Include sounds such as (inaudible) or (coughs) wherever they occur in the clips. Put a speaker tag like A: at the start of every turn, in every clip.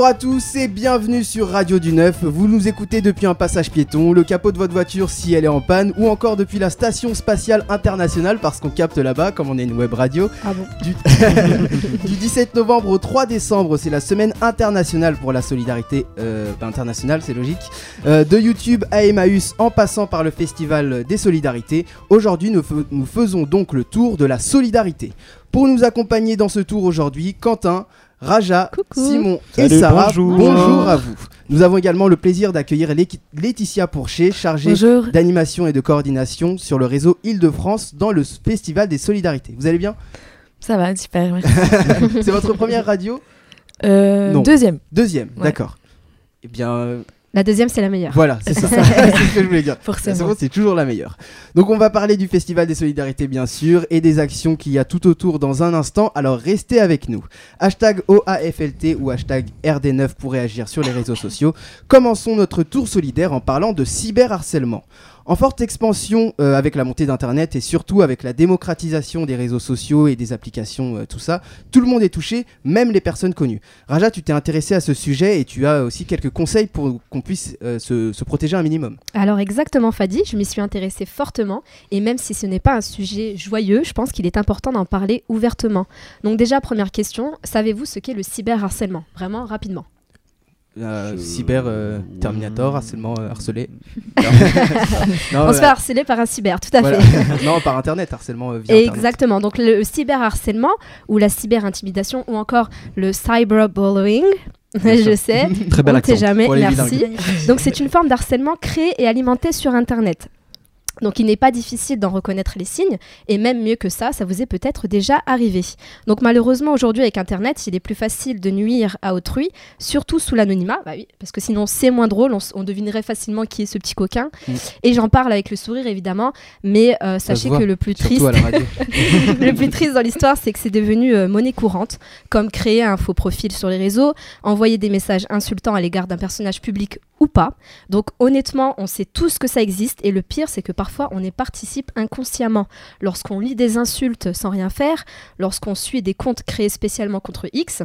A: Bonjour à tous et bienvenue sur Radio du Neuf. Vous nous écoutez depuis un passage piéton, le capot de votre voiture si elle est en panne, ou encore depuis la station spatiale internationale parce qu'on capte là-bas, comme on est une web radio.
B: Ah bon
A: Du, (laughs) du 17 novembre au 3 décembre, c'est la semaine internationale pour la solidarité euh, pas internationale, c'est logique. Euh, de YouTube à Emmaüs en passant par le Festival des Solidarités. Aujourd'hui, nous faisons donc le tour de la solidarité. Pour nous accompagner dans ce tour aujourd'hui, Quentin, Raja,
B: Coucou.
A: Simon et Sarah.
C: bonjour.
A: à vous. Nous avons également le plaisir d'accueillir Laetitia Pourchet, chargée d'animation et de coordination sur le réseau Île-de-France dans le Festival des Solidarités. Vous allez bien?
B: Ça va, super. (laughs)
A: C'est votre première radio?
B: Euh,
A: Non.
B: deuxième,
A: Deuxième,
B: Ouais.
A: d'accord. Eh bien, euh,
D: La deuxième, c'est la meilleure.
A: voilà, c'est ça. (laughs) c'est ce que je voulais dire. La
B: forcément.
A: seconde, c'est toujours la meilleure. Donc, on va parler du Festival des Solidarités, bien sûr, et des actions qu'il y a tout autour dans un instant. Alors, restez avec nous. Hashtag OAFLT ou hashtag RD9 pour réagir sur les réseaux sociaux. Commençons notre tour solidaire en parlant de cyberharcèlement. En forte expansion euh, avec la montée d'Internet et surtout avec la démocratisation des réseaux sociaux et des applications, euh, tout ça, tout le monde est touché, même les personnes connues. Raja, tu t'es intéressé à ce sujet et tu as aussi quelques conseils pour qu'on puisse euh, se, se protéger un minimum.
D: Alors exactement, Fadi, je m'y suis intéressée fortement et même si ce n'est pas un sujet joyeux, je pense qu'il est important d'en parler ouvertement. Donc déjà, première question, savez-vous ce qu'est le cyberharcèlement? Vraiment rapidement.
A: Euh,
C: Je-
A: Cyber euh, Terminator, harcèlement euh, harcelé. (laughs) non, (laughs)
D: On se fait harceler par un cyber, tout à
A: voilà.
D: fait. (laughs)
A: non, par internet, harcèlement euh, via internet.
D: Exactement. Donc le cyberharcèlement ou la cyberintimidation ou encore le cyberbullying, je sais,
C: Très bel
D: on ne sait jamais, merci. Donc c'est une forme d'harcèlement créée et alimentée sur Internet. Donc il n'est pas difficile d'en reconnaître les signes, et même mieux que ça, ça vous est peut-être déjà arrivé. Donc malheureusement aujourd'hui avec Internet, il est plus facile de nuire à autrui, surtout sous l'anonymat, bah oui, parce que sinon c'est moins drôle, on, devinerait facilement qui est ce petit coquin.
A: Mm.
D: Et j'en parle avec le sourire évidemment, mais euh, sachez que le plus triste, (laughs) le plus triste dans l'histoire, c'est que c'est devenu euh, monnaie courante, comme créer un faux profil sur les réseaux, envoyer des messages insultants à l'égard d'un personnage public ou pas. Donc honnêtement, on sait tous que ça existe et le pire, c'est que parfois on y participe inconsciemment. Lorsqu'on lit des insultes sans rien faire, lorsqu'on suit des comptes créés spécialement contre X,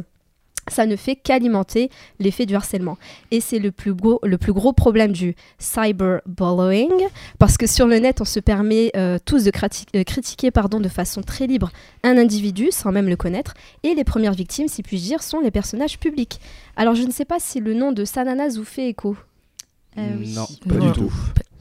D: ça ne fait qu'alimenter l'effet du harcèlement. Et c'est le plus gros, le plus gros problème du cyberbullying, parce que sur le net, on se permet euh, tous de euh, critiquer pardon, de façon très libre un individu sans même le connaître, et les premières victimes, si puis-je dire, sont les personnages publics. Alors je ne sais pas si le nom de Sananas vous fait écho.
E: Euh, oui.
A: Non, pas
B: Non.
A: du tout.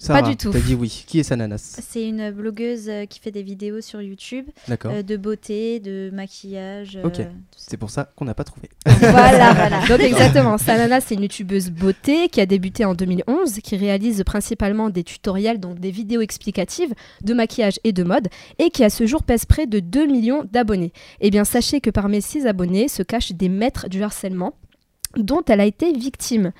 A: Sarah,
D: du tout.
A: T'as dit oui. Qui est Sananas
E: C'est une blogueuse euh, qui fait des vidéos sur YouTube
A: D'accord.
E: euh, de beauté, de maquillage. euh,
A: Ok. C'est pour ça qu'on n'a pas trouvé.
D: voilà, voilà. (laughs) Donc exactement, Sanana, c'est une youtubeuse beauté qui a débuté en 2011, qui réalise principalement des tutoriels, donc des vidéos explicatives de maquillage et de mode, et qui à ce jour pèse près de 2 millions d'abonnés. Eh bien, sachez que parmi ces abonnés se cachent des maîtres du harcèlement dont elle a été victime.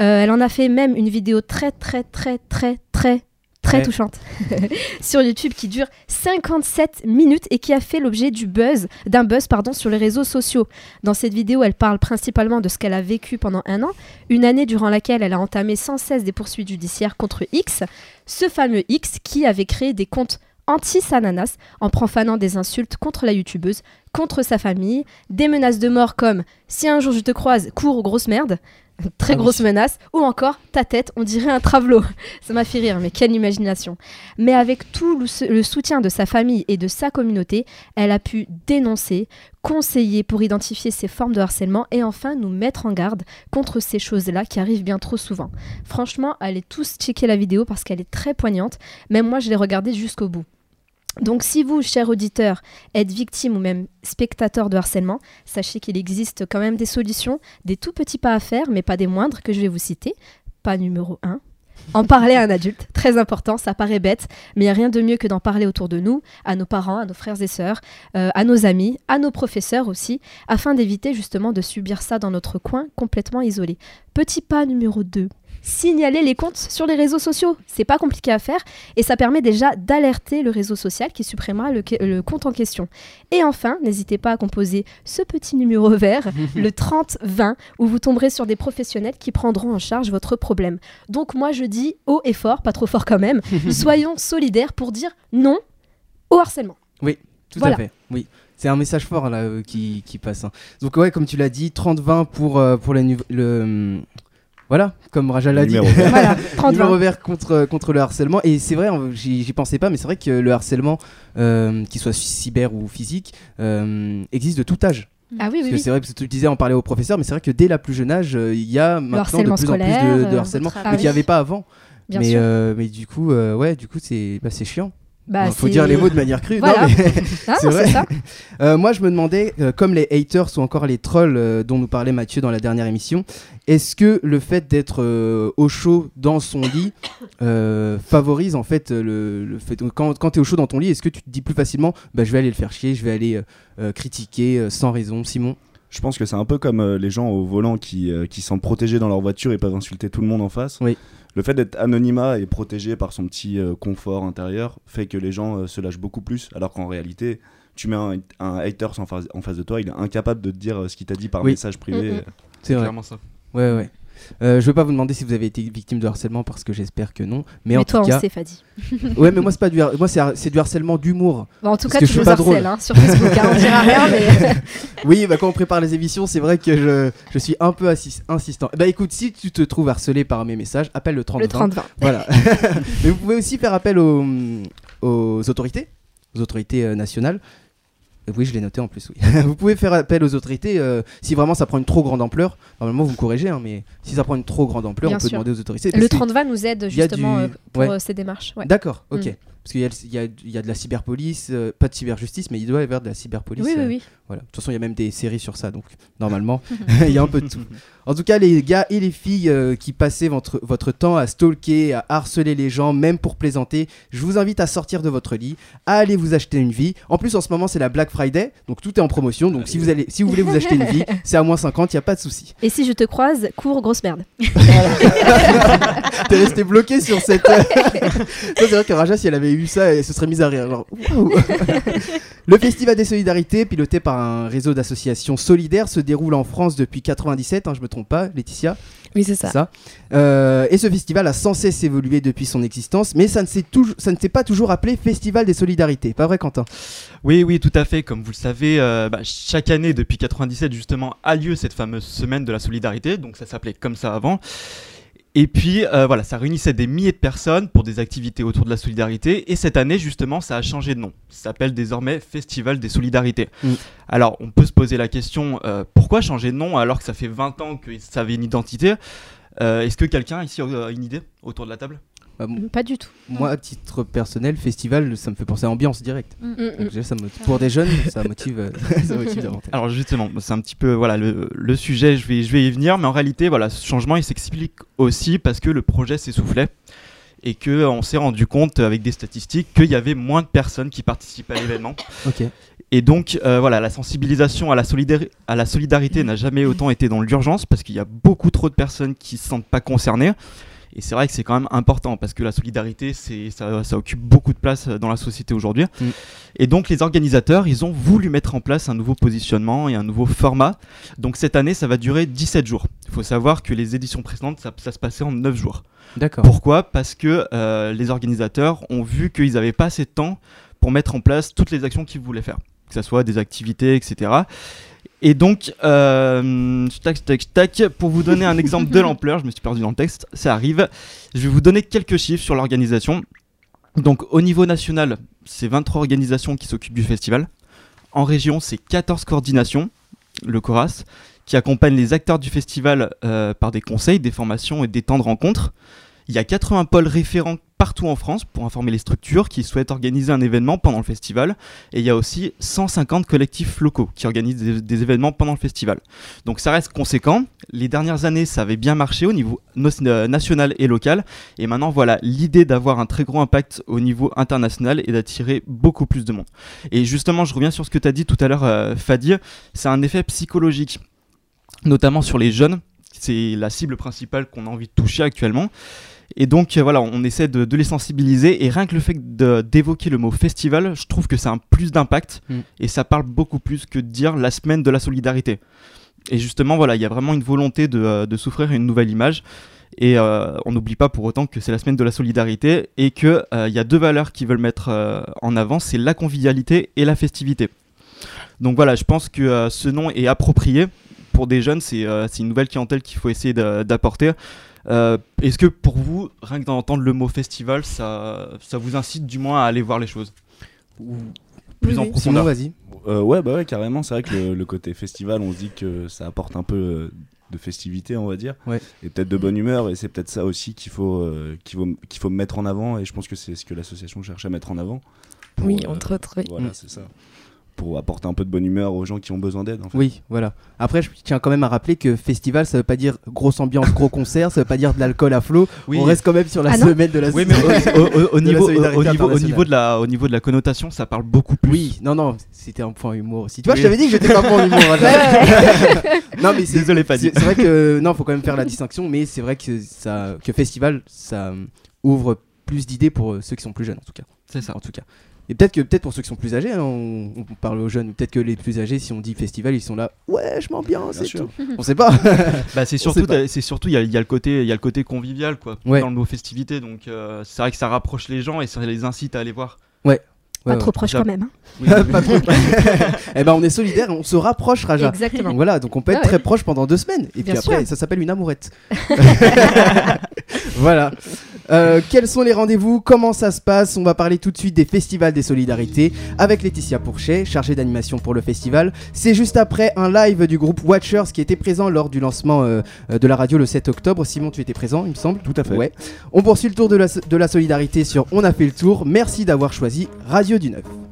D: Euh, elle en a fait même une vidéo très très très très très très
A: Ouais.
D: touchante (laughs) sur YouTube qui dure 57 minutes et qui a fait l'objet du buzz d'un buzz pardon sur les réseaux sociaux. Dans cette vidéo, elle parle principalement de ce qu'elle a vécu pendant un an, une année durant laquelle elle a entamé sans cesse des poursuites judiciaires contre X, ce fameux X qui avait créé des comptes anti-Sananas en profanant des insultes contre la youtubeuse, contre sa famille, des menaces de mort comme si un jour je te croise, cours grosse merde, (laughs) très
A: Ah oui.
D: grosse menace, ou encore ta tête, on dirait un travelot. (laughs) Ça m'a fait rire, mais quelle imagination. Mais avec tout le soutien de sa famille et de sa communauté, elle a pu dénoncer, conseiller pour identifier ces formes de harcèlement et enfin nous mettre en garde contre ces choses-là qui arrivent bien trop souvent. Franchement, allez tous checker la vidéo parce qu'elle est très poignante. Même moi, je l'ai regardée jusqu'au bout. Donc si vous, cher auditeur, êtes victime ou même spectateur de harcèlement, sachez qu'il existe quand même des solutions, des tout petits pas à faire, mais pas des moindres que je vais vous citer. Pas numéro 1. En parler à un adulte, très important, ça paraît bête, mais il n'y a rien de mieux que d'en parler autour de nous, à nos parents, à nos frères et sœurs, euh, à nos amis, à nos professeurs aussi, afin d'éviter justement de subir ça dans notre coin complètement isolé. Petit pas numéro 2. Signaler les comptes sur les réseaux sociaux. C'est pas compliqué à faire et ça permet déjà d'alerter le réseau social qui supprimera le, le compte en question. Et enfin, n'hésitez pas à composer ce petit numéro (laughs) vert, (laughs) le 30-20, où vous tomberez sur des professionnels qui prendront en charge votre problème. Donc moi je dis haut et fort, pas trop fort quand même, (laughs) soyons solidaires pour dire non au harcèlement.
A: Tout
D: Voilà.
A: à fait. Oui. C'est un message fort là euh, qui, qui passe. hein. Donc ouais, comme tu l'as dit, 30-20 pour, euh, pour les le... Voilà, comme Raja l'a dit. (laughs)
D: Voilà, (laughs) 30
A: Numéro vert contre, contre le harcèlement. Et c'est vrai, on- j'y pensais pas, mais c'est vrai que le harcèlement, euh, qu'il soit cyber ou physique, euh, existe de tout âge.
D: Ah oui,
A: Parce
D: oui,
A: que
D: oui.
A: c'est vrai, parce que tu disais en parler au professeur, mais c'est vrai que dès la plus jeune âge, euh, il y a maintenant de plus en plus de, de harcèlement, mais qu'il n'y avait pas avant.
D: Bien
A: mais,
D: sûr.
A: euh, mais du coup, euh, ouais, du coup, c'est bah, c'est
D: Bah,
A: Il faut dire les mots de manière crue. Non,
D: Voilà.
A: mais-
D: Ah, (laughs)
A: c'est vrai.
D: ça.
A: Euh, moi, je me demandais, euh, comme les haters ou encore les trolls euh, dont nous parlait Mathieu dans la dernière émission, est-ce que le fait d'être euh, au chaud dans son lit euh, favorise en fait le, le fait quand, quand tu es au chaud dans ton lit, est-ce que tu te dis plus facilement, bah, je vais aller le faire chier, je vais aller critiquer euh, sans raison, Simon?
C: Je pense que c'est un peu comme euh, les gens au volant qui, euh, qui sont protégés dans leur voiture et peuvent insulter tout le monde en face.
A: Oui.
C: Le fait d'être anonymat et protégé par son petit euh, confort intérieur fait que les gens euh, se lâchent beaucoup plus, alors qu'en réalité, tu mets un, un hater en face, en face de toi, il est incapable de te dire euh, ce qu'il t'a dit par
A: Oui.
C: message privé.
D: Mm, mm.
A: C'est
F: clairement ça.
A: Ouais, ouais. Euh, je veux pas vous demander si vous avez été victime de harcèlement parce que j'espère que non. Mais,
D: Mais,
A: en
D: toi,
A: tout
D: on
A: cas,
D: sait, Fadi. (laughs)
A: ouais, mais moi c'est pas du, har- moi c'est har- c'est du harcèlement d'humour.
D: En tout cas, tu
A: je
D: nous harcèles hein, sur Facebook. hein, on dira rien, (laughs) mais.
A: Oui, bah, quand on prépare les émissions, c'est vrai que je, je suis un peu assis- insistant. Bah écoute, si tu te trouves harcelé par mes messages, appelle le 30
D: le 30-20.
A: Voilà. (laughs) Mais vous pouvez aussi faire appel aux, aux autorités, aux autorités euh, nationales. Euh, Oui, je l'ai noté en plus, oui. (laughs) vous pouvez faire appel aux autorités euh, si vraiment ça prend une trop grande ampleur. Normalement, vous me corrigez, hein, mais si ça prend une trop grande ampleur,
D: Bien
A: on peut
D: sûr.
A: demander aux autorités.
D: Le
A: parce que-
D: 30-20 nous aide justement
A: du-
D: euh, pour
A: ouais.
D: ces démarches. ouais.
A: D'accord, ok.
D: Mm.
A: Parce qu'il y a, y y de la cyberpolice, euh, pas de cyberjustice, mais il doit y avoir de la cyberpolice.
D: Oui, oui,
A: euh,
D: oui.
A: Voilà. De toute façon, il y a même des séries sur ça, donc normalement, (laughs) (laughs) il y a un peu de tout. En tout cas, les gars et les filles euh, qui passaient votre, votre temps à stalker, à harceler les gens, même pour plaisanter, je vous invite à sortir de votre lit, à aller vous acheter une vie. En plus, en ce moment, c'est la Black Friday, donc tout est en promotion. Donc si vous, allez, si vous voulez vous acheter une vie, (laughs) c'est à moins 50, il n'y a pas de souci.
D: Et si je te croise, cours, grosse merde.
A: T'es resté bloqué sur cette. ça, c'est vrai que Raja, si elle avait eu ça, elle se serait mise à rire. genre. Le Festival des Solidarités, piloté par un réseau d'associations solidaires, se déroule en France depuis 97, hein, je me trompe pas, Laetitia
B: Oui, c'est ça.
A: ça. Euh, et ce festival a sans cesse évolué depuis son existence, mais ça ne s'est toujours- ça ne s'est pas toujours appelé Festival des Solidarités. Pas vrai, Quentin?
F: Oui, oui, tout à fait. Comme vous le savez, euh, bah, chaque année, depuis 97, justement, a lieu cette fameuse semaine de la solidarité. Donc, ça s'appelait comme ça avant. Et puis, euh, voilà, ça réunissait des milliers de personnes pour des activités autour de la solidarité. Et cette année, justement, ça a changé de nom. Ça s'appelle désormais Festival des Solidarités.
A: Mm.
F: Alors, on peut se poser la question, euh, pourquoi changer de nom alors que ça fait 20 ans que ça avait une identité? Euh, Est-ce que quelqu'un ici a une idée autour de la table?
A: Bah,
D: Pas du tout.
A: Moi, à titre personnel, festival, ça me fait penser à ambiance directe.
D: Mm,
A: Donc,
D: mm.
A: déjà, ça motive- Pour des jeunes, (laughs) ça motive, euh, (laughs) ça motive davantage.
F: Alors justement, c'est un petit peu voilà le, le sujet, je vais, je vais y venir, mais en réalité, voilà, ce changement il s'explique aussi parce que le projet s'essoufflait et que on s'est rendu compte avec des statistiques qu'il y avait moins de personnes qui participaient à l'événement. (coughs)
A: Ok.
F: Et donc euh, voilà, la sensibilisation à la, solidari- à la solidarité n'a jamais autant été dans l'urgence parce qu'il y a beaucoup trop de personnes qui se sentent pas concernées. Et c'est vrai que c'est quand même important parce que la solidarité, c'est, ça, ça occupe beaucoup de place dans la société aujourd'hui.
A: Mm.
F: Et donc les organisateurs, ils ont voulu mettre en place un nouveau positionnement et un nouveau format. Donc cette année, ça va durer 17 jours. Il faut savoir que les éditions précédentes, ça, ça se passait en 9 jours.
A: D'accord.
F: Pourquoi? Parce que euh, les organisateurs ont vu qu'ils n'avaient pas assez de temps pour mettre en place toutes les actions qu'ils voulaient faire, que ce soit des activités, etc. Et donc, euh, tac, tac, tac, pour vous donner un (laughs) exemple de l'ampleur, je me suis perdu dans le texte, ça arrive. Je vais vous donner quelques chiffres sur l'organisation. Donc, au niveau national, c'est 23 organisations qui s'occupent du festival. En région, c'est 14 coordinations, le CORAS, qui accompagnent les acteurs du festival euh, par des conseils, des formations et des temps de rencontres. Il y a 80 pôles référents partout en France pour informer les structures qui souhaitent organiser un événement pendant le festival. Et il y a aussi 150 collectifs locaux qui organisent des, événements pendant le festival. Donc ça reste conséquent. Les dernières années, ça avait bien marché au niveau euh, national et local. Et maintenant, voilà, l'idée d'avoir un très gros impact au niveau international et d'attirer beaucoup plus de monde. Et justement, je reviens sur ce que tu as dit tout à l'heure, euh, Fadi. C'est un effet psychologique, notamment sur les jeunes. C'est la cible principale qu'on a envie de toucher actuellement. Et donc euh, voilà, on essaie de, de les sensibiliser et rien que le fait d'évoquer le mot festival, je trouve que c'est un plus d'impact
A: Mm.
F: et ça parle beaucoup plus que de dire la semaine de la solidarité. Et justement, voilà, il y a vraiment une volonté de, euh, de souffrir une nouvelle image. Et euh, on n'oublie pas pour autant que c'est la semaine de la solidarité et qu'il il y a deux valeurs qui veulent mettre euh, en avant, c'est la convivialité et la festivité. Donc voilà, je pense que euh, ce nom est approprié pour des jeunes. C'est euh, c'est une nouvelle clientèle qu'il faut essayer d'a- d'apporter. Euh, Est-ce que pour vous, rien que d'entendre le mot festival, ça, ça vous incite du moins à aller voir les choses? Ou plus
B: Oui,
F: en
B: oui.
F: Profondeur?
A: Vas-y.
C: Euh, ouais, bah ouais, carrément. C'est vrai que le, le côté festival, on se dit que ça apporte un peu euh, de festivité, on va dire,
A: Ouais.
C: et peut-être de bonne humeur. Et c'est peut-être ça aussi qu'il faut, euh, qu'il faut, qu'il faut mettre en avant. Et je pense que c'est ce que l'association cherche à mettre en avant. Pour,
B: Oui,
C: euh,
B: entre autres, oui.
C: Voilà,
A: Mm.
C: c'est ça. Pour apporter un peu de bonne humeur aux gens qui ont besoin d'aide. En fait.
A: Oui, voilà. Après, je tiens quand même à rappeler que festival, ça veut pas dire grosse ambiance, gros concert, ça veut pas dire de l'alcool à flot.
F: Oui.
A: On reste quand même sur la
D: Ah
A: semaine de la
F: Oui, mais au, au- au
A: De la
F: niveau, au,
A: solidarité
F: au niveau, au,
A: internationale.
F: niveau de la, au niveau de la connotation, ça parle beaucoup plus.
A: Oui, non, non, c'était un point humour aussi. Tu vois,
F: Oui.
A: je t'avais dit que j'étais pas en humour. (laughs) Raja. (laughs) non, mais c'est
F: Désolé, Paddy.
A: c'est c'est vrai que non, faut quand même faire la distinction, mais c'est vrai que ça, que festival, ça ouvre plus d'idées pour euh, ceux qui sont plus jeunes en tout cas.
F: C'est ça.
A: En tout cas. Et peut-être que peut-être pour ceux qui sont plus âgés, hein, on, on parle aux jeunes. Peut-être que les plus âgés, si on dit festival, ils sont là. Ouais, je m'ambiance.
C: Sûr.
A: tout. On sait pas. (laughs)
F: Bah, c'est surtout,
A: sait pas.
F: c'est surtout, il y a, il y a le côté, il y a le côté convivial, quoi,
A: Ouais.
F: dans le mot festivité. Donc, euh, c'est vrai que ça rapproche les gens et ça les incite à aller voir.
A: Ouais,
D: Pas
A: ouais.
D: trop proche quand même. hein.
F: Oui, (laughs)
A: Pas trop. (laughs) eh ben, on est solidaires, on se rapproche, Raja.
D: Exactement.
A: Donc voilà, donc on peut être
D: Ah ouais.
A: très proche pendant deux semaines. Et
D: Bien
A: puis après,
D: sûr.
A: ça s'appelle une amourette. voilà. Euh, quels sont les rendez-vous? Comment ça se passe? On va parler tout de suite des festivals des solidarités avec Laetitia Pourchet, chargée d'animation pour le festival. C'est juste après un live du groupe Watchers qui était présent lors du lancement euh, de la radio le 7 octobre. Simon, tu étais présent, il me semble
C: Tout à fait.
A: Ouais. On poursuit le tour de la, de la solidarité sur On a fait le tour. Merci d'avoir choisi Radio du Neuf.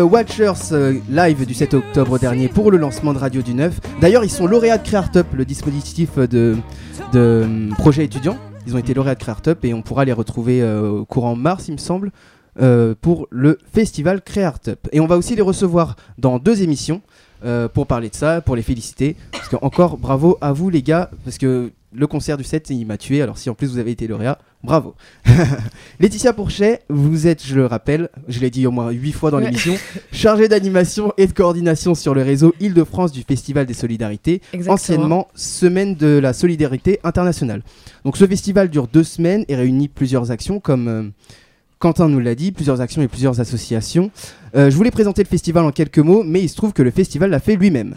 A: Euh, Watchers euh, live du 7 octobre dernier pour le lancement de Radio du Neuf. D'ailleurs, ils sont lauréats de CréArtUp, le dispositif euh, de, de hum, projet étudiant. Ils ont été lauréats de CréArtUp et on pourra les retrouver euh, au courant mars, il me semble, euh, pour le festival CréArtUp. Et on va aussi les recevoir dans deux émissions euh, pour parler de ça, pour les féliciter. Parce que encore bravo à vous les gars, parce que le concert du 7 il m'a tué. Alors si en plus vous avez été lauréat, bravo. (laughs) Laetitia Pourchet, vous êtes, je le rappelle, je l'ai dit au moins 8 fois dans
B: Ouais.
A: l'émission, chargée d'animation et de coordination sur le réseau Île-de-France du Festival des Solidarités,
B: Exactement.
A: anciennement Semaine de la Solidarité Internationale. Donc ce festival dure deux semaines et réunit plusieurs actions comme euh, Quentin nous l'a dit, plusieurs actions et plusieurs associations. Euh, je voulais présenter le festival en quelques mots, mais il se trouve que le festival l'a fait lui-même.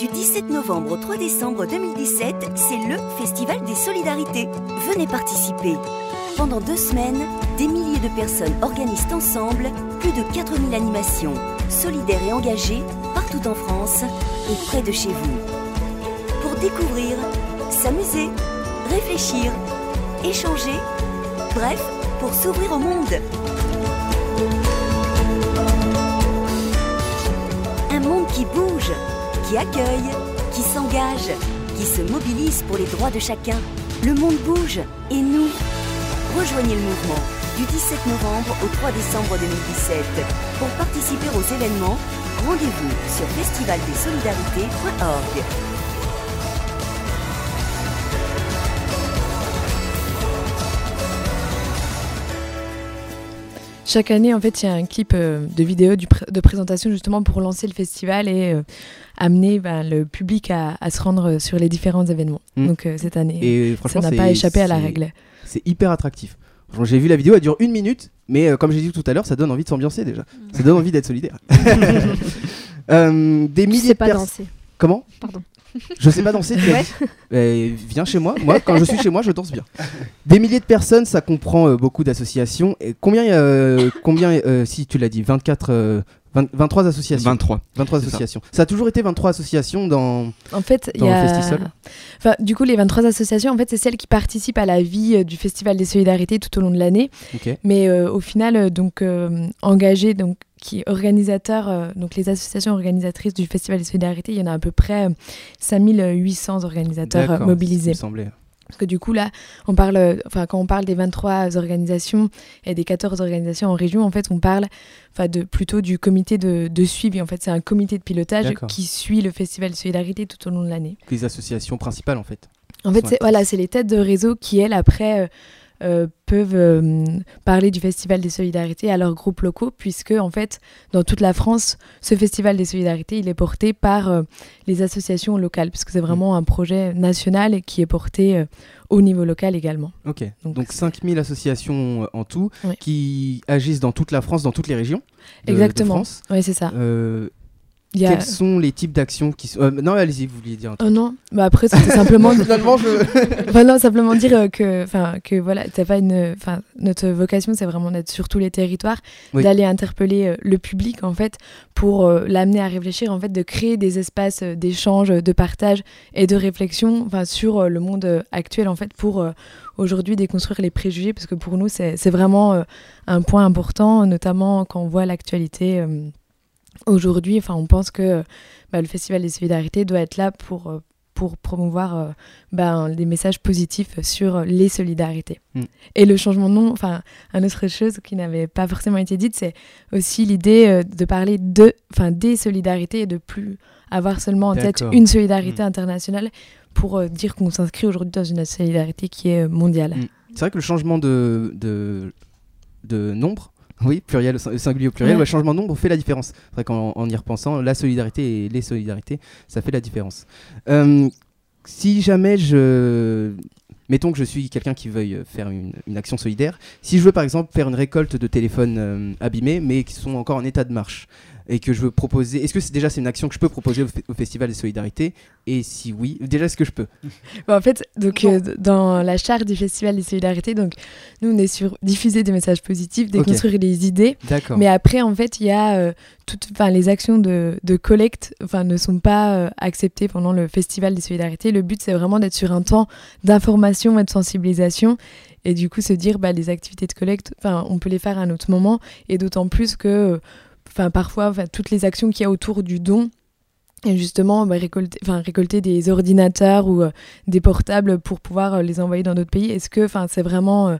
G: Du 17 novembre au 3 décembre 2017, c'est le Festival des Solidarités. Venez participer. Pendant deux semaines, des milliers de personnes organisent ensemble plus de 4000 animations, solidaires et engagées, partout en France et près de chez vous. Pour découvrir, s'amuser, réfléchir, échanger, bref, pour s'ouvrir au monde. Un monde qui bouge, qui accueille, qui s'engage, qui se mobilise pour les droits de chacun. Le monde bouge et nous Rejoignez le mouvement du 17 novembre au 3 décembre 2017. Pour participer aux événements, rendez-vous sur festivaldesolidarités.org.
B: Chaque année, en fait, il y a un clip euh, de vidéo du pr- de présentation justement pour lancer le festival et euh, amener ben, le public à, à se rendre sur les différents événements.
A: Mm.
B: Donc euh, cette année,
A: Et
B: ça n'a pas échappé à la règle.
A: C'est hyper attractif. J'ai vu la vidéo, elle dure une minute, mais euh, comme j'ai dit tout à l'heure, ça donne envie de s'ambiancer déjà. Ça donne envie d'être solidaire. (laughs) Euh, des
D: Tu
A: milliers
D: sais
A: de
D: pas
A: personnes.
D: danser.
A: Comment?
D: Pardon.
A: Je sais pas danser. tu
D: Ouais.
A: viens chez moi. Moi, quand je suis chez moi, je danse bien. Des milliers de personnes, ça comprend euh, beaucoup d'associations. Et combien, euh, combien, euh, si tu l'as dit, 24, euh, 20 23 associations.
F: 23.
A: 23
F: c'est ça.
A: associations. Ça. a toujours été 23 associations dans.
B: En fait, il
A: Dans
B: y
A: le
B: a. Enfin, du coup, les 23 associations, en fait, c'est celles qui participent à la vie euh, du Festival des Solidarités tout au long de l'année.
A: Ok.
B: Mais euh, au final, donc euh, engagés, donc qui organisateurs, euh, donc les associations organisatrices du Festival des Solidarités, il y en a à peu près euh, 5800 organisateurs euh, mobilisés. Parce que du coup, là, on parle, euh, enfin, quand on parle des 23 organisations et des 14 organisations en région, en fait, on parle enfin, de, plutôt du comité de, de suivi. En fait, c'est un comité de pilotage qui suit le Festival de Solidarité tout au long de l'année.
A: Les associations principales en fait.
B: En fait, voilà, c'est les têtes de réseau qui, elles, après, euh, euh, peuvent euh, parler du Festival des Solidarités à leurs groupes locaux, puisque, en fait, dans toute la France, ce Festival des Solidarités, il est porté par euh, les associations locales, puisque c'est vraiment un projet national qui est porté au niveau local également.
A: Ok.
B: Donc,
A: Donc,
B: c'est-
A: 5000 associations en tout qui agissent dans toute la France, dans toutes les régions. de- de
B: Exactement.
A: France.
B: Oui, c'est ça. Il y a...
A: Quels sont les types d'actions qui sont. euh, non, allez-y, vous vouliez dire un truc.
B: Oh non, bah après c'était simplement (laughs)
A: Finalement, je.
B: Enfin, (laughs) non, simplement dire euh, que, que voilà, t'as pas une, enfin, notre vocation, c'est vraiment d'être sur tous les territoires,
A: Oui.
B: d'aller interpeller euh, le public en fait pour euh, l'amener à réfléchir, en fait, de créer des espaces d'échange, de partage et de réflexion, sur le monde actuel en fait, pour aujourd'hui déconstruire les préjugés, parce que pour nous, c'est vraiment un point important, notamment quand on voit l'actualité. Aujourd'hui, enfin, on pense que bah, le Festival des Solidarités doit être là pour, euh, pour promouvoir euh, ben, des messages positifs sur les solidarités.
A: Mm.
B: Et le changement de nom, enfin, une autre chose qui n'avait pas forcément été dite, c'est aussi l'idée euh, de parler de, enfin, des solidarités et de plus avoir seulement en tête une solidarité
A: Mm.
B: internationale pour euh, dire qu'on s'inscrit aujourd'hui dans une solidarité qui est mondiale.
A: Mm. C'est vrai que le changement de, de, de nombre, oui, pluriel, singulier au pluriel,
B: Ouais.
A: ouais, changement de nombre fait la différence. C'est vrai qu'en en y repensant, la solidarité et les solidarités, ça fait la différence. Euh, si jamais je. Mettons que je suis quelqu'un qui veuille faire une, une action solidaire. Si je veux par exemple faire une récolte de téléphones euh, abîmés mais qui sont encore en état de marche et que je veux proposer, est-ce que c'est déjà c'est une action que je peux proposer au, fe- au Festival des Solidarités? Et si oui, déjà est-ce que je peux? (laughs)
B: Bon, en fait, donc, euh, dans la charte du Festival des Solidarités, donc, nous, on est sur diffuser des messages positifs, déconstruire les idées.
A: D'accord.
B: Mais après, en fait, il y a euh, toutes, enfin, les actions de, de collecte, enfin, ne sont pas euh, acceptées pendant le Festival des Solidarités. Le but, c'est vraiment d'être sur un temps d'information et de sensibilisation. Et du coup, se dire, bah, les activités de collecte, enfin, on peut les faire à un autre moment. Et d'autant plus que, euh, enfin, parfois, enfin, toutes les actions qu'il y a autour du don, et justement, bah, récolter, enfin, récolter des ordinateurs ou euh, des portables pour pouvoir euh, les envoyer dans d'autres pays, est-ce que enfin, c'est vraiment euh,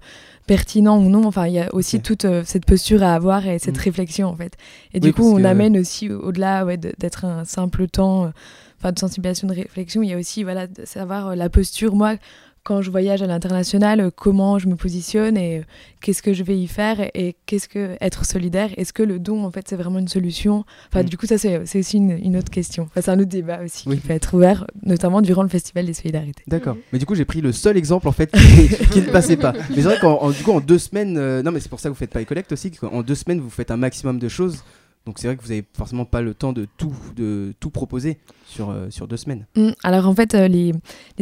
B: pertinent ou non? Enfin, il y a aussi toute cette posture à avoir et cette
A: Mm.
B: réflexion, en fait. Et
A: Oui,
B: du coup, on
A: que-
B: amène aussi, au- au-delà ouais, d'être un simple temps enfin, de sensibilisation, de réflexion, il y a aussi voilà, de savoir la posture. Moi, quand je voyage à l'international, euh, comment je me positionne et euh, qu'est-ce que je vais y faire et, qu'est-ce que être solidaire? Est-ce que le don, en fait, c'est vraiment une solution? Enfin,
A: Mm.
B: du coup, ça, c'est aussi une, une autre question. Enfin, c'est un autre débat aussi
A: Oui.
B: qui peut être ouvert, notamment durant le Festival des Solidarités.
A: D'accord. Mais du coup, j'ai pris le seul exemple en fait qui, qui ne passait pas. (laughs) Mais c'est vrai qu'en en- du coup, en deux semaines, euh, non, mais c'est pour ça que vous faites pas et collecte aussi. En deux semaines, vous faites un maximum de choses. Donc c'est vrai que vous avez forcément pas le temps de tout, de tout proposer sur, euh, sur deux semaines.
B: Mm, Alors en fait, euh, les,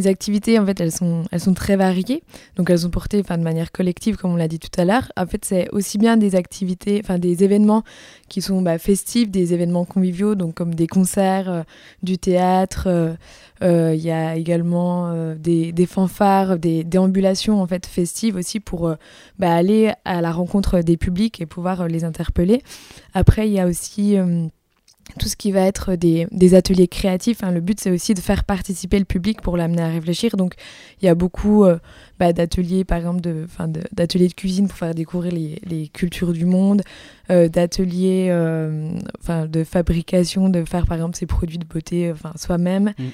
B: activités, en fait, elles sont, elles sont très variées. Donc elles sont portées de manière collective, comme on l'a dit tout à l'heure. En fait, c'est aussi bien des activités, enfin des événements qui sont bah, festifs, des événements conviviaux, donc comme des concerts, euh, du théâtre. Il y a également des, fanfares, des déambulations en fait festives aussi pour bah, aller à la rencontre des publics et pouvoir les interpeller. Après, il y a aussi tout ce qui va être des, ateliers créatifs. hein. Le but, c'est aussi de faire participer le public pour l'amener à réfléchir. Donc, il y a beaucoup euh, bah, d'ateliers, par exemple, d'ateliers de cuisine pour faire découvrir les cultures du monde, euh, d'ateliers euh, 'fin, de fabrication, de faire, par exemple, ses produits de beauté euh, 'fin, soi-même.
A: Mm.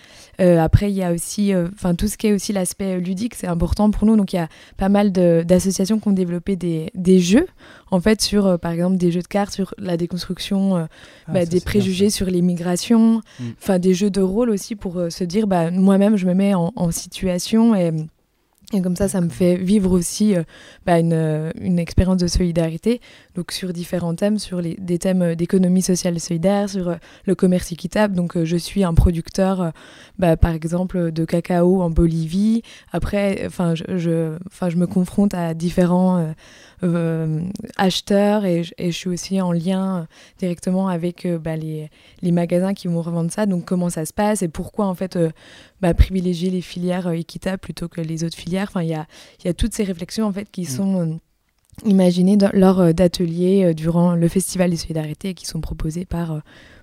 B: Euh, après, il y a aussi euh, 'fin, tout ce qui est aussi l'aspect ludique, c'est important pour nous. Donc, il y a pas mal d'associations qui ont développé des, des jeux, en fait, sur, par exemple, des jeux de cartes, sur la déconstruction
A: Ah,
B: bah, des préjugés sur l'immigration,
A: Mm.
B: enfin des jeux de rôle aussi pour se dire bah, moi-même je me mets en, en situation et, et comme ça ça me fait vivre aussi euh, bah, une, euh, une expérience de solidarité donc sur différents thèmes, sur des thèmes euh, d'économie sociale solidaire, sur le commerce équitable. Donc je suis un producteur bah, par exemple de cacao en Bolivie. Après enfin je, me confronte à différents acheteurs et, je- suis aussi en lien directement avec bah, les, magasins qui vont revendre ça. Donc comment ça se passe et pourquoi en fait bah, privilégier les filières euh, équitables plutôt que les autres filières. Enfin il y a, y a toutes ces réflexions en fait qui sont euh, imaginées dans- lors euh, d'ateliers durant le festival des solidarités et qui sont proposés par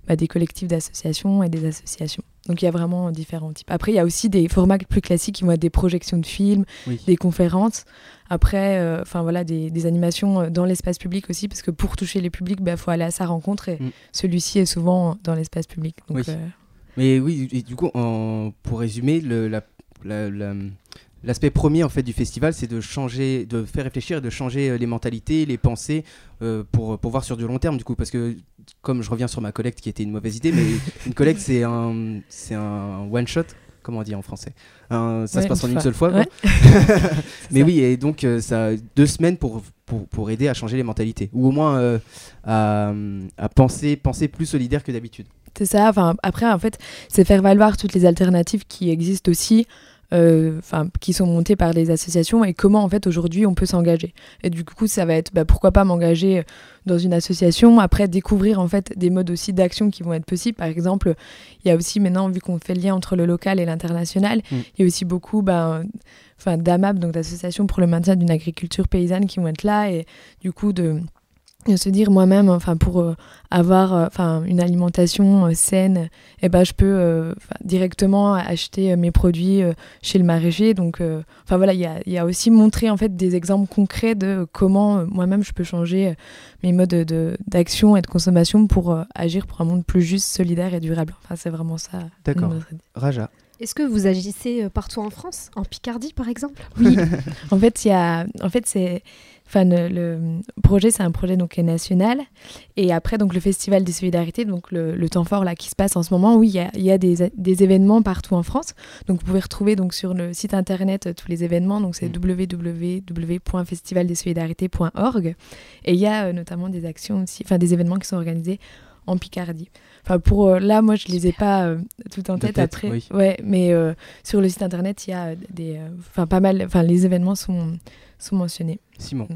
B: bah, des collectifs d'associations et des associations. Donc il y a vraiment différents types. Après il y a aussi des formats plus classiques qui vont être des projections de films,
A: Oui.
B: des conférences. Après, euh, voilà, des, des animations dans l'espace public aussi, parce que pour toucher les publics, il faut aller à sa rencontre et
A: Mm.
B: celui-ci est souvent dans l'espace public. Donc,
A: Oui.
B: euh,
A: Mais oui, et du coup, en- pour résumer, le- la- la- la- l'aspect premier en fait du festival, c'est de changer, de faire réfléchir et de changer euh, les mentalités, les pensées euh, pour, pour voir sur du long terme. Du coup, parce que comme je reviens sur ma collecte qui était une mauvaise idée, mais (laughs) une collecte c'est un, c'est un one shot. Comment on dit en français Un- Ça
B: Ouais,
A: se passe en
B: une
A: seule fois.
B: Ouais. (laughs)
A: mais
B: ça.
A: oui, et donc euh, ça deux semaines pour, pour, pour aider à changer les mentalités, ou au moins euh, à, à penser, penser plus solidaire que d'habitude.
B: C'est ça. Enfin, après, en fait, c'est faire valoir toutes les alternatives qui existent aussi, euh, enfin, qui sont montées par des associations et comment, en fait, aujourd'hui, on peut s'engager. Et du coup, ça va être, bah, pourquoi pas m'engager dans une association. Après, découvrir, en fait, des modes aussi d'action qui vont être possibles. Par exemple, il y a aussi maintenant, vu qu'on fait le lien entre le local et l'international,
A: Mm.
B: il y a aussi beaucoup, ben, enfin, d'AMAP, donc d'associations pour le maintien d'une agriculture paysanne qui vont être là et du coup de de se dire moi-même enfin pour euh, avoir euh, enfin une alimentation euh, saine et ben je peux euh, directement acheter euh, mes produits euh, chez le maraîcher. Donc euh, enfin voilà il y a, il y a aussi montré en fait des exemples concrets de comment euh, moi-même je peux changer euh, mes modes de- de d'action et de consommation pour euh, agir pour un monde plus juste solidaire et durable. Enfin c'est vraiment ça
A: D'accord. Raja.
D: Est-ce que vous agissez partout en France? En Picardie, par exemple?
B: Oui, (laughs) en fait, il y a, en fait, c'est, enfin, le, projet, c'est un projet donc qui est national, et après donc le festival des solidarités, donc le, le temps fort là qui se passe en ce moment, oui, il y a, il y a des, des événements partout en France, donc vous pouvez retrouver donc sur le site internet euh, tous les événements, donc c'est
A: Mm.
B: www.festivaldessolidarités.org, et il y a euh, notamment des actions aussi, enfin des événements qui sont organisés en Picardie. Enfin pour euh, là, moi je les ai pas euh, tout en tête,
A: tête,
B: après,
A: oui.
B: ouais, mais euh, sur le site internet, il y a des, enfin pas mal, enfin les événements sont sont mentionnés.
A: Simon.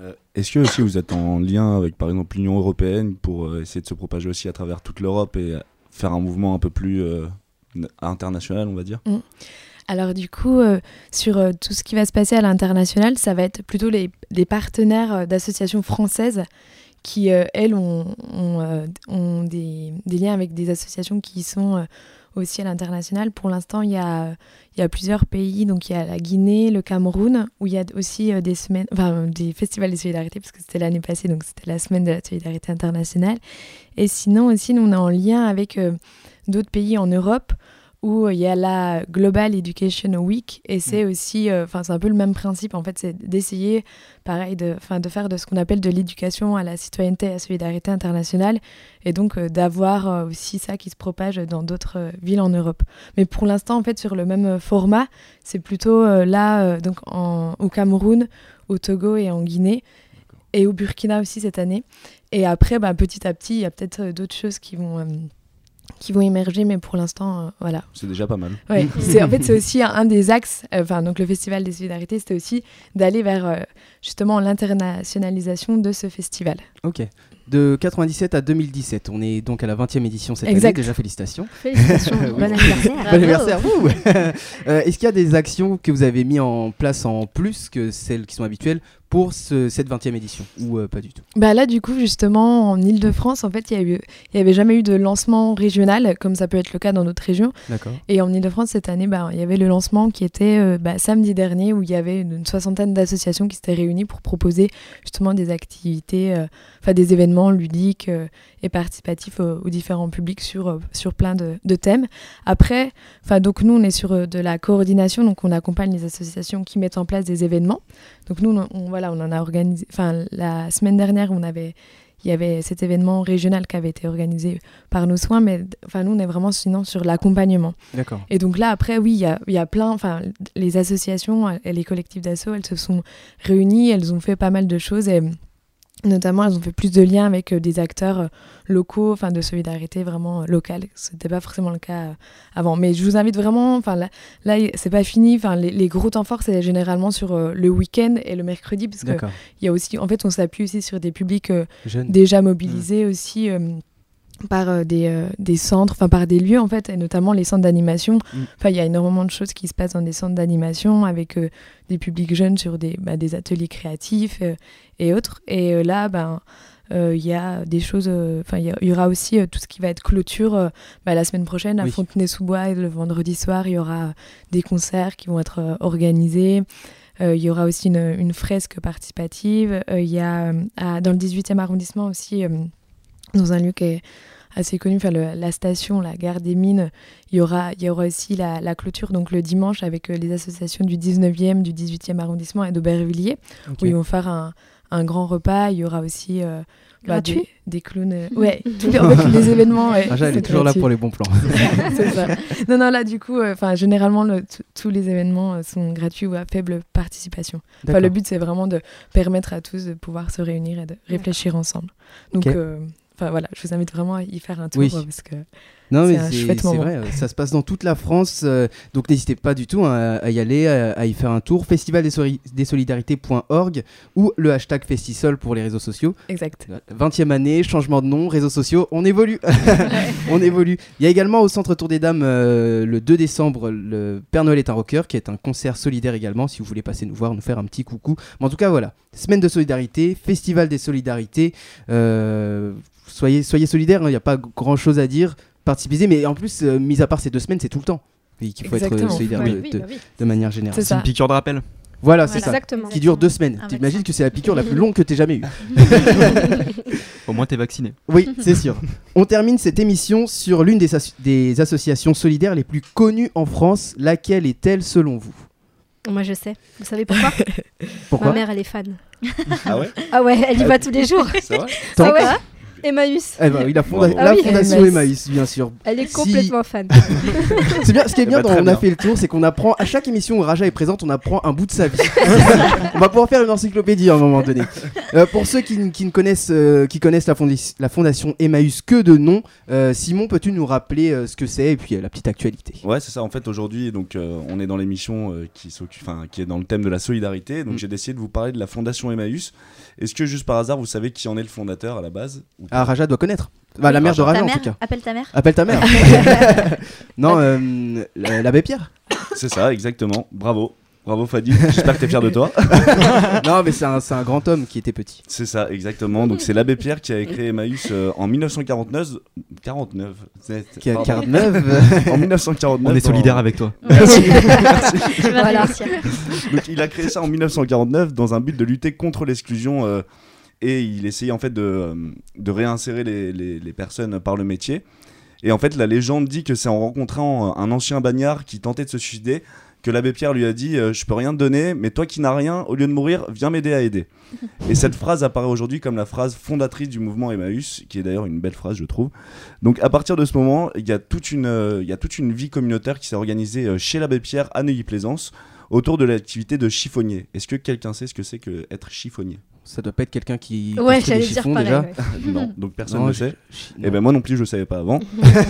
C: Euh, Est-ce que aussi vous êtes en lien avec par exemple l'Union européenne pour euh, essayer de se propager aussi à travers toute l'Europe et euh, faire un mouvement un peu plus euh, international, on va dire?
B: Alors du coup, euh, sur euh, tout ce qui va se passer à l'international, ça va être plutôt les, des partenaires euh, d'associations françaises qui, euh, elles, ont, ont, euh, ont des, des liens avec des associations qui sont euh, aussi à l'international. Pour l'instant, il y a, y a plusieurs pays, donc il y a la Guinée, le Cameroun, où il y a aussi euh, des semaines, enfin des festivals de solidarité, parce que c'était l'année passée, donc c'était la semaine de la solidarité internationale. Et sinon aussi, nous, on est en lien avec euh, d'autres pays en Europe où il y a la Global Education Week et c'est aussi, euh, enfin c'est un peu le même principe en fait, c'est d'essayer, pareil, de, faire de ce qu'on appelle de l'éducation à la citoyenneté et à la solidarité internationale et donc euh, d'avoir euh, aussi ça qui se propage dans d'autres euh, villes en Europe. Mais pour l'instant en fait sur le même euh, format, c'est plutôt euh, là euh, donc en, au Cameroun, au Togo et en Guinée et au Burkina aussi cette année. Et après, bah, petit à petit, il y a peut-être euh, d'autres choses qui vont, euh, qui vont émerger, mais pour l'instant, euh, voilà.
C: C'est déjà pas mal.
B: Ouais, (laughs) c'est en fait c'est aussi un, un des axes. euh, Enfin donc le festival des solidarités, c'était aussi d'aller vers euh, justement l'internationalisation de ce festival.
A: Ok. De 97 à 2017, on est donc à la 20e édition cette
B: Exact.
A: année. Déjà félicitations.
D: Félicitations, (laughs) bon anniversaire.
A: Bon anniversaire. wouh. (laughs) Euh, Est-ce qu'il y a des actions que vous avez mis en place en plus que celles qui sont habituelles pour ce- cette 20e édition ou euh, pas du tout?
B: Bah là, du coup, justement, en Ile-de-France, en fait, il y a eu- il y avait jamais eu de lancement régional, comme ça peut être le cas dans d'autres régions. Et en Ile-de-France, cette année, bah, il y avait le lancement qui était euh, bah, samedi dernier, où il y avait une, une soixantaine d'associations qui s'étaient réunies pour proposer justement des activités, euh, enfin des événements ludiques et participatifs aux, différents publics sur, sur plein de, de thèmes. Après, donc nous, on est sur de la coordination, donc on accompagne les associations qui mettent en place des événements. Donc nous, on, on- voilà, on en a organisé, enfin la semaine dernière, on avait il y avait cet événement régional qui avait été organisé par nos soins, mais enfin nous on est vraiment sinon sur l'accompagnement.
A: D'accord.
B: Et donc là, après, oui, il y a, y a plein, enfin, les associations et les collectifs d'assaut, elles se sont réunies, elles ont fait pas mal de choses et notamment, elles ont fait plus de liens avec euh, des acteurs euh, locaux, enfin, de solidarité vraiment euh, locale. C'était pas forcément le cas avant. Mais je vous invite vraiment, enfin, là, c'est pas fini. Enfin, les, les gros temps forts, c'est généralement sur le week-end et le mercredi, parce que
A: D'accord.
B: il y a aussi, en fait, on s'appuie aussi sur des publics euh, déjà mobilisés aussi euh, par euh, des, euh, des centres, enfin par des lieux en fait, et notamment les centres d'animation.
A: Mm.
B: Enfin, il y a énormément de choses qui se passent dans des centres d'animation avec euh, des publics jeunes sur des, bah, des ateliers créatifs euh, et autres. Et là, ben. Il y a des choses, enfin, il y aura aussi tout ce qui va être clôture bah, la semaine prochaine à
A: Oui.
B: Fontenay-sous-Bois et le vendredi soir. Il y aura des concerts qui vont être organisés. Euh, il y aura aussi une, une fresque participative. Euh, il y a euh, à- dans le 18e arrondissement aussi, dans un lieu qui est assez connu, enfin, le- la station, la gare des mines, il y aura, il y aura aussi la, la clôture donc le dimanche avec euh, les associations du 19e, du 18e arrondissement et d'Aubervilliers, où ils vont faire un, un grand repas. Il y aura aussi euh, bah,
D: Gratuit
B: des, des clowns. euh, (laughs) ouais, tous les, en fait, les événements. Ouais,
A: Raja, elle est toujours là pour les bons plans. (laughs)
B: C'est ça. Non, non, là, du coup, euh, enfin, généralement, le- tous les événements euh, sont gratuits ou à faible participation. Enfin, le but, c'est vraiment de permettre à tous de pouvoir se réunir et de réfléchir ensemble. Donc. Enfin, voilà, je vous invite vraiment à y faire un tour
A: Oui.
B: parce que
A: Non,
B: C'est
A: mais c'est vrai, ça se passe (laughs) dans toute la France, euh, donc n'hésitez pas du tout hein, à y aller, à, à y faire un tour. Festivaldessolidarités.org ou le hashtag Festisol pour les réseaux sociaux.
B: exact.
A: 20e année, changement de nom, réseaux sociaux, on évolue. (laughs) (laughs) on évolue. Il y a également au Centre Tour des Dames euh, le 2 décembre, le Père Noël est un rocker, qui est un concert solidaire également. Si vous voulez passer nous voir, nous faire un petit coucou. Mais en tout cas, voilà. Semaine de solidarité, Festival des solidarités. euh, soyez, soyez solidaires, hein, il n'y a pas grand chose à dire. Participez, mais en plus, euh, mis à part ces deux semaines, c'est tout le temps. Et qu'il faut être
B: Exactement.
A: euh, solidaire
B: Oui,
A: de,
D: Oui, bah oui.
A: de manière générale.
B: C'est
F: une
B: ça.
F: piqûre de rappel.
A: Voilà, c'est ça.
D: Exactement.
A: Qui dure deux semaines.
E: Un
A: T'imagines
E: vaccin.
A: que c'est la piqûre la plus longue que t'aies jamais eue.
F: Au moins, t'es vacciné.
A: Oui, (laughs) c'est sûr. On termine cette émission sur l'une des, asso- des associations solidaires les plus connues en France. Laquelle est-elle selon vous?
D: Moi, je sais. Vous savez pourquoi? (laughs)
A: Pourquoi?
D: Ma mère, elle est fan.
C: Ah ouais?
D: Ah ouais, elle y va tous les jours.
C: C'est vrai?
D: Ah ouais Emmaüs.
A: Eh ben oui, la, fonda-
C: Bravo.
A: la
D: Ah oui.
A: fondation
B: Emmaüs.
A: Emmaüs, bien sûr.
D: Elle est
A: Si-
D: complètement fan. (laughs)
A: C'est bien. Ce qui est
C: Eh
A: bien
C: ben,
A: dans On a fait le tour, c'est qu'on apprend à chaque émission où Raja est présente, on apprend un bout de sa vie. (laughs) on va pouvoir faire une encyclopédie à un moment donné. Euh, pour ceux qui, ne connaissent, euh, qui connaissent la, fondi- la fondation Emmaüs que de nom, euh, Simon, peux-tu nous rappeler euh, ce que c'est et puis euh, la petite actualité?
C: Ouais, c'est ça. En fait, aujourd'hui, donc, euh, on est dans l'émission euh, qui s'occupe, enfin, qui est dans le thème de la solidarité. Donc,
A: Mm.
C: j'ai décidé de vous parler de la Fondation Emmaüs. Est-ce que juste par hasard, vous savez qui en est le fondateur à la base ou pas
A: Ah, Raja doit connaître. Bah, la mère de Raja en
E: mère
A: tout cas.
E: Appelle ta mère?
A: Appelle ta mère. (laughs) (laughs) non, euh, la- l'abbé Pierre.
C: C'est ça, exactement. Bravo. Bravo Fadi, j'espère que t'es fier de toi. (laughs)
A: non, mais c'est un, c'est un grand homme qui était petit.
C: C'est ça, exactement. Donc c'est l'abbé Pierre qui a créé Emmaüs euh, en 1949. 49. c'est-
A: Qui a
C: pardon.
A: 49.
C: En 1949.
F: On est solidaire avec toi.
C: Merci.
D: Voilà.
C: Donc il a créé ça en 1949 dans un but de lutter contre l'exclusion euh, et il essayait en fait de, euh, de réinsérer les, les- personnes par le métier. Et en fait la légende dit que c'est en rencontrant euh, un ancien bagnard qui tentait de se suicider que l'abbé Pierre lui a dit euh, je peux rien te donner mais toi qui n'as rien au lieu de mourir viens m'aider à aider. (laughs) et cette phrase apparaît aujourd'hui comme la phrase fondatrice du mouvement Emmaüs qui est d'ailleurs une belle phrase je trouve. Donc à partir de ce moment il y a toute une, y a toute une vie communautaire qui s'est organisée chez l'abbé Pierre à Neuilly-Plaisance autour de l'activité de chiffonnier. Est-ce que quelqu'un sait ce que c'est que être chiffonnier?
A: Ça doit pas être quelqu'un qui.
D: Ouais,
A: construit des chiffons,
D: pareil.
A: déjà.
D: ouais. (laughs)
C: Non, (laughs) donc personne
A: Non,
C: ne sait. Et ben moi non plus je savais pas avant.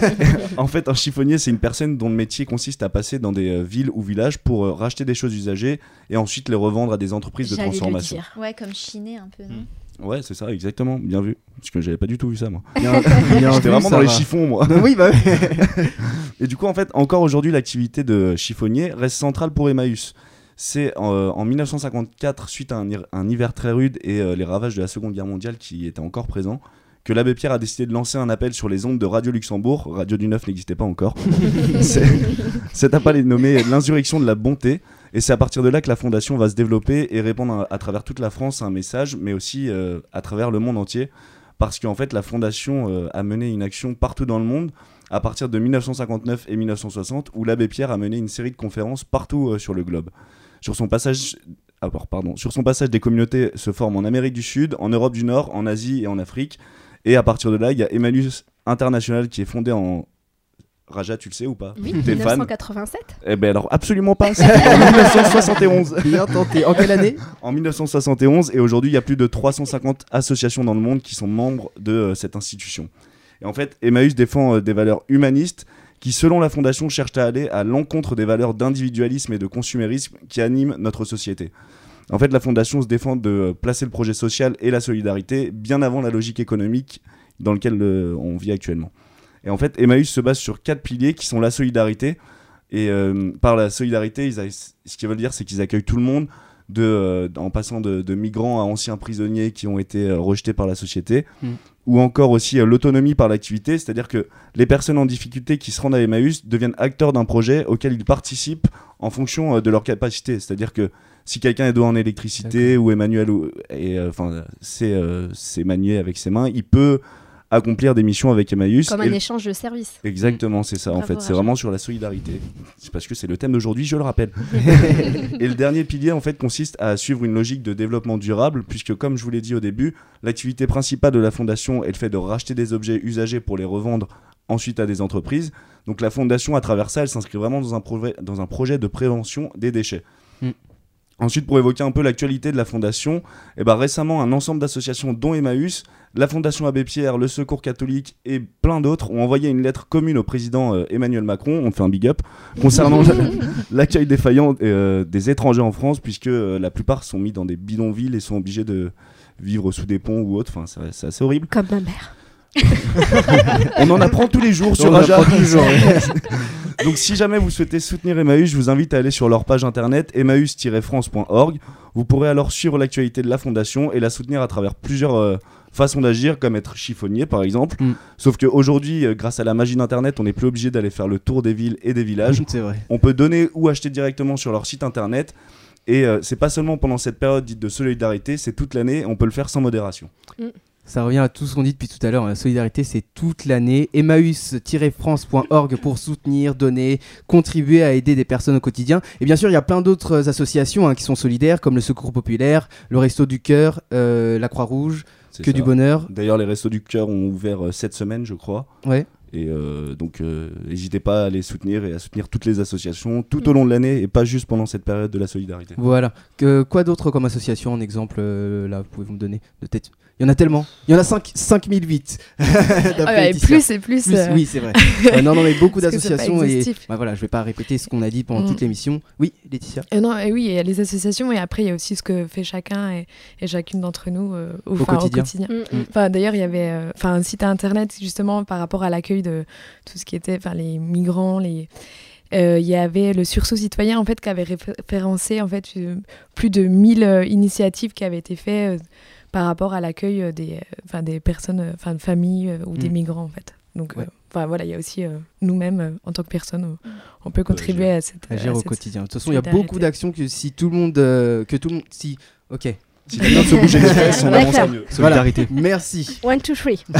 C: (laughs) en fait un chiffonnier c'est une personne dont le métier consiste à passer dans des euh, villes ou villages pour euh, racheter des choses usagées et ensuite les revendre à des entreprises de
D: J'allais le
C: transformation.
D: dire.
E: Ouais, comme chiner un peu, non
C: Ouais, c'est ça, exactement. Bien vu. Parce que j'avais pas du tout vu ça, moi. J'étais vraiment dans les chiffons, moi.
A: oui, bah oui.
C: Et du coup, en fait, encore aujourd'hui, l'activité de chiffonnier reste centrale pour Emmaüs. C'est euh, en 1954, suite à un, hi- un hiver très rude et euh, les ravages de la Seconde Guerre mondiale qui étaient encore présents, que l'abbé Pierre a décidé de lancer un appel sur les ondes de Radio Luxembourg. Radio du Neuf n'existait pas encore. (laughs) Cet appel est nommé l'insurrection de la bonté. Et c'est à partir de là que la fondation va se développer et répondre à, à travers toute la France un message, mais aussi euh, à travers le monde entier. Parce qu'en fait, la fondation euh, a mené une action partout dans le monde à partir de 1959 et 1960, où l'abbé Pierre a mené une série de conférences partout euh, sur le globe. Sur son passage, ah, pardon, sur son passage, des communautés se forment en Amérique du Sud, en Europe du Nord, en Asie et en Afrique. Et à partir de là, il y a Emmaüs International qui est fondé en Raja, tu le sais ou pas?
D: Oui,
C: T'es fan?
D: 1987.
C: Eh ben alors absolument pas. (laughs) En 1971.
A: Bien tenté. En quelle année? (laughs)
C: En 1971 et aujourd'hui il y a plus de 350 associations dans le monde qui sont membres de euh, cette institution. Et en fait, Emmaüs défend euh, des valeurs humanistes qui, selon la fondation, cherchent à aller à l'encontre des valeurs d'individualisme et de consumérisme qui animent notre société. En fait, la fondation se défend de euh, placer le projet social et la solidarité bien avant la logique économique dans laquelle euh, on vit actuellement. Et en fait, Emmaüs se base sur quatre piliers qui sont la solidarité. Et euh, par la solidarité, ce qu'ils veulent dire, c'est qu'ils accueillent tout le monde, de, en passant de, migrants à anciens prisonniers qui ont été rejetés par la société,
A: Mm.
C: Ou encore aussi euh, l'autonomie par l'activité, c'est-à-dire que les personnes en difficulté qui se rendent à Emmaüs deviennent acteurs d'un projet auquel ils participent en fonction euh, de leur capacité. C'est-à-dire que si quelqu'un est doué en électricité ou Emmanuel ou et euh, enfin c'est euh, c'est manié avec ses mains, il peut accomplir des missions avec Emmaüs.
D: Comme un échange de services.
C: Exactement, c'est ça en fait. C'est vraiment sur la solidarité. C'est parce que c'est le thème d'aujourd'hui, je le rappelle. (laughs) Et le dernier pilier en fait consiste à suivre une logique de développement durable, puisque comme je vous l'ai dit au début, l'activité principale de la fondation est le fait de racheter des objets usagés pour les revendre ensuite à des entreprises. Donc la fondation, à travers ça, elle s'inscrit vraiment dans un, projet, dans un projet de prévention des déchets.
A: Mm.
C: Ensuite, pour évoquer un peu l'actualité de la fondation, eh ben, récemment, un ensemble d'associations, dont Emmaüs, la Fondation Abbé Pierre, le Secours catholique et plein d'autres, ont envoyé une lettre commune au président euh, Emmanuel Macron, on fait un big up, concernant la- (laughs) l'accueil défaillant euh, des étrangers en France, puisque euh, la plupart sont mis dans des bidonvilles et sont obligés de vivre sous des ponts ou autres. Enfin, c'est assez horrible.
D: Comme ma mère. (laughs)
C: On en apprend tous les jours sur
A: On
C: Raja. (laughs) Donc si jamais vous souhaitez soutenir Emmaüs, je vous invite à aller sur leur page internet emmaüs-france.org. Vous pourrez alors suivre l'actualité de la fondation et la soutenir à travers plusieurs euh, façons d'agir, comme être chiffonnier par exemple.
A: Mm.
C: Sauf qu'aujourd'hui, euh, grâce à la magie d'internet, on n'est plus obligé d'aller faire le tour des villes et des villages.
A: C'est vrai.
C: On peut donner ou acheter directement sur leur site internet. Et euh, c'est pas seulement pendant cette période dite de solidarité, c'est toute l'année, on peut le faire sans modération.
A: Ça revient à tout ce qu'on dit depuis tout à l'heure. La solidarité, c'est toute l'année. Emmaüs-france.org pour soutenir, donner, contribuer à aider des personnes au quotidien. Et bien sûr, il y a plein d'autres associations hein, qui sont solidaires, comme le Secours Populaire, le Resto du Cœur, euh, la Croix-Rouge, Que
C: ça.
A: du Bonheur.
C: D'ailleurs, les Restos du Cœur ont ouvert euh, cette semaine, je crois.
A: Ouais.
C: Et euh, donc, euh, n'hésitez pas à les soutenir et à soutenir toutes les associations tout au long de l'année et pas juste pendant cette période de la solidarité.
A: Voilà. Que, quoi d'autre comme association en exemple euh, là, vous pouvez vous me donner de tête? Il y en a tellement. Il y en a 5, 5008. (laughs) d'après
B: Ah ouais,
A: Laetitia.
B: plus et plus.
A: Plus,
B: euh,
A: oui, c'est vrai. (laughs) Non, non, mais beaucoup d'associations et bah, voilà, je vais pas répéter ce qu'on a dit pendant
B: Mm.
A: toute l'émission. Oui, Laetitia.
B: Euh, non, et oui, il y a les associations et après il y a aussi ce que fait chacun et, et chacune d'entre nous euh, au,
A: quotidien.
B: quotidien.
D: Mm, mm.
B: Enfin, d'ailleurs, il y avait euh, un site internet justement par rapport à l'accueil de tout ce qui était enfin, les migrants, les. euh, Il y avait le sursaut citoyen en fait qui avait réfé- référencé en fait euh, plus de 1000 euh, initiatives qui avaient été faites euh, par rapport à l'accueil euh, des, euh, enfin, des personnes, enfin de familles euh, ou des
A: Mm.
B: migrants en fait. Donc, euh,
A: Ouais.
B: voilà, il y a aussi euh, nous-mêmes euh, en tant que personnes, euh, on peut contribuer à cette.
A: Agir
B: à
A: au
B: cette-
A: quotidien. De toute façon, il y a beaucoup d'actions que si tout le monde, euh, que tout le monde, si, ok.
C: Si quelqu'un se bouger les fesses, on
D: D'accord.
C: avance mieux.
F: Solidarité.
A: Merci.
D: One, two, three. (laughs)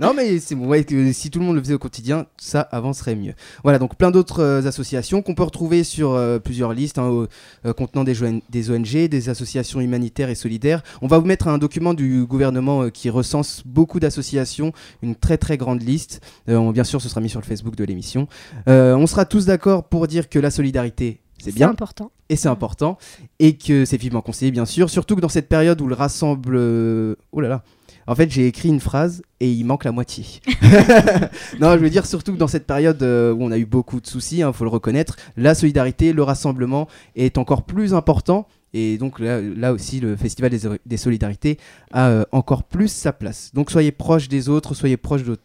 A: Non, mais c'est bon, ouais, que si tout le monde le faisait au quotidien, ça avancerait mieux. Voilà, donc plein d'autres euh, associations qu'on peut retrouver sur euh, plusieurs listes hein, au- euh, contenant des, ONG, des associations humanitaires et solidaires. On va vous mettre un document du gouvernement euh, qui recense beaucoup d'associations, une très très grande liste. Euh, on- bien sûr, ce sera mis sur le Facebook de l'émission. Euh, on sera tous d'accord pour dire que la solidarité, c'est bien
D: important.
A: et c'est important et que c'est vivement conseillé bien sûr surtout que dans cette période où le rassemble euh, oh là là en fait j'ai écrit une phrase et il manque la moitié (laughs) (laughs) non je veux dire surtout que dans cette période euh, où on a eu beaucoup de soucis il faut le reconnaître la solidarité le rassemblement est encore plus important Et donc là, là aussi, le Festival des, des Solidarités a euh, encore plus sa place. Donc soyez proches des autres, soyez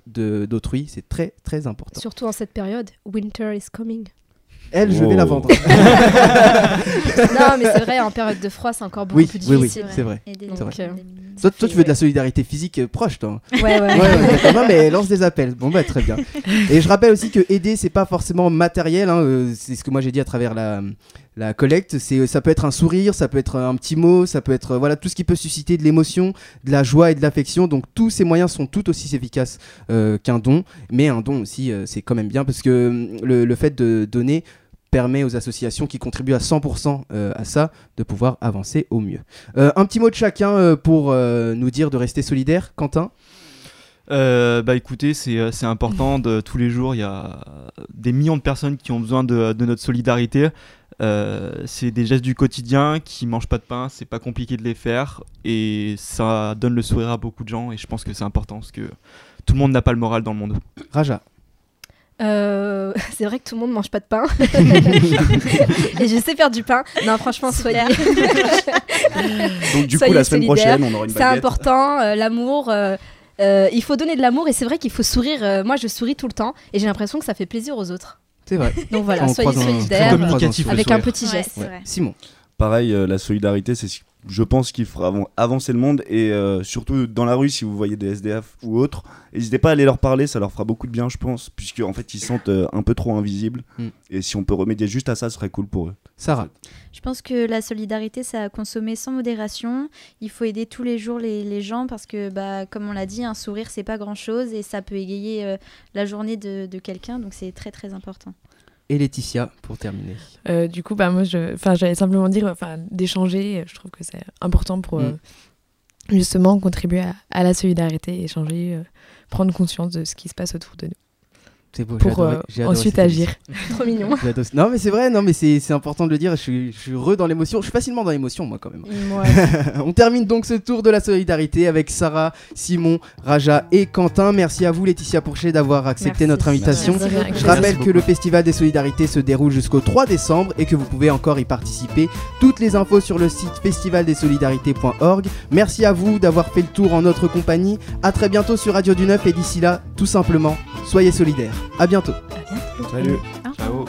A: de- d'autrui, c'est très très important.
D: Surtout en cette période, winter is coming.
A: Elle, je vais la
C: Oh.
A: vendre. (laughs)
D: non, mais c'est vrai, en période de froid, c'est encore beaucoup
A: Oui,
D: plus
A: oui, oui,
D: difficile.
A: c'est vrai.
D: Donc, euh,
A: Toi, toi, tu veux de la solidarité physique euh, proche, toi.
D: Ouais, ouais.
A: Ouais, ouais, d'accord. non, mais lance des appels. Bon, bah, très bien. Et je rappelle aussi que aider, c'est pas forcément matériel. hein, euh, C'est ce que moi j'ai dit à travers la, la collecte. Ça peut être un sourire, ça peut être un petit mot, ça peut être euh, voilà tout ce qui peut susciter de l'émotion, de la joie et de l'affection. Donc tous ces moyens sont tout aussi efficaces euh, qu'un don. Mais un don aussi, euh, c'est quand même bien parce que euh, le, fait de donner permet aux associations qui contribuent à 100% euh, à ça de pouvoir avancer au mieux. Un petit mot de chacun pour nous dire de rester solidaire. Quentin?
F: Bah écoutez, c'est important. Tous les jours, il y a des millions de personnes qui ont besoin de notre solidarité. Euh, c'est des gestes du quotidien qui mangent pas de pain, c'est pas compliqué de les faire et ça donne le sourire à beaucoup de gens et je pense que c'est important parce que tout le monde n'a pas le moral dans le monde.
A: Raja.
D: Euh, (laughs) c'est vrai que tout le monde mange pas de pain. (laughs) Et je sais faire du pain. Non, franchement, soyez. (laughs)
C: Donc du coup, la semaine prochaine, on aura une
D: C'est important, euh, l'amour. euh, euh, il faut donner de l'amour et c'est vrai qu'il faut sourire. euh, moi, je souris tout le temps et j'ai l'impression que ça fait plaisir aux autres.
A: C'est vrai.
D: Donc voilà, soyez solidaires euh, avec un petit geste.
A: Simon.
C: Pareil, euh, la solidarité, c'est, ce- je pense, qu'il fera avan- avancer le monde et euh, surtout dans la rue, si vous voyez des SDF ou autres, n'hésitez pas à aller leur parler, ça leur fera beaucoup de bien, je pense, puisque en fait, ils se sentent euh, un peu trop invisibles.
A: Mm.
C: Et si on peut remédier juste à ça, ce serait cool pour eux.
A: Sarah.
E: Je pense que la solidarité, ça a consommé sans modération. Il faut aider tous les jours les, les gens parce que, bah, comme on l'a dit, un sourire, c'est pas grand-chose et ça peut égayer euh, la journée de, de quelqu'un. Donc c'est très très important.
A: Et Laetitia, pour terminer.
B: Euh, du coup, bah, moi, j'allais simplement dire, enfin, d'échanger. Je trouve que c'est important pour euh, justement contribuer à, à la solidarité, échanger, euh, prendre conscience de ce qui se passe autour de nous,
A: C'est beau. j'ai
B: pour
A: adoré-
B: euh, ensuite agir. (laughs)
D: Trop mignon. (laughs)
A: Non, mais c'est vrai, non, mais c'est c'est important de le dire. Je suis, je suis heureux dans l'émotion. Je suis facilement dans l'émotion, moi, quand même. (laughs) On termine donc ce tour de la solidarité avec Sarah, Simon, Raja et Quentin. Merci à vous, Laetitia Pourchet, d'avoir accepté
D: Merci.
A: notre invitation.
B: Merci.
A: Je rappelle que le Festival des Solidarités se déroule jusqu'au 3 décembre et que vous pouvez encore y participer. Toutes les infos sur le site festivaldesolidarités.org. Merci à vous d'avoir fait le tour en notre compagnie. À très bientôt sur Radio du Neuf et d'ici là, tout simplement, soyez solidaires. À bientôt.
E: Bientôt.
C: Salut.
E: Ciao.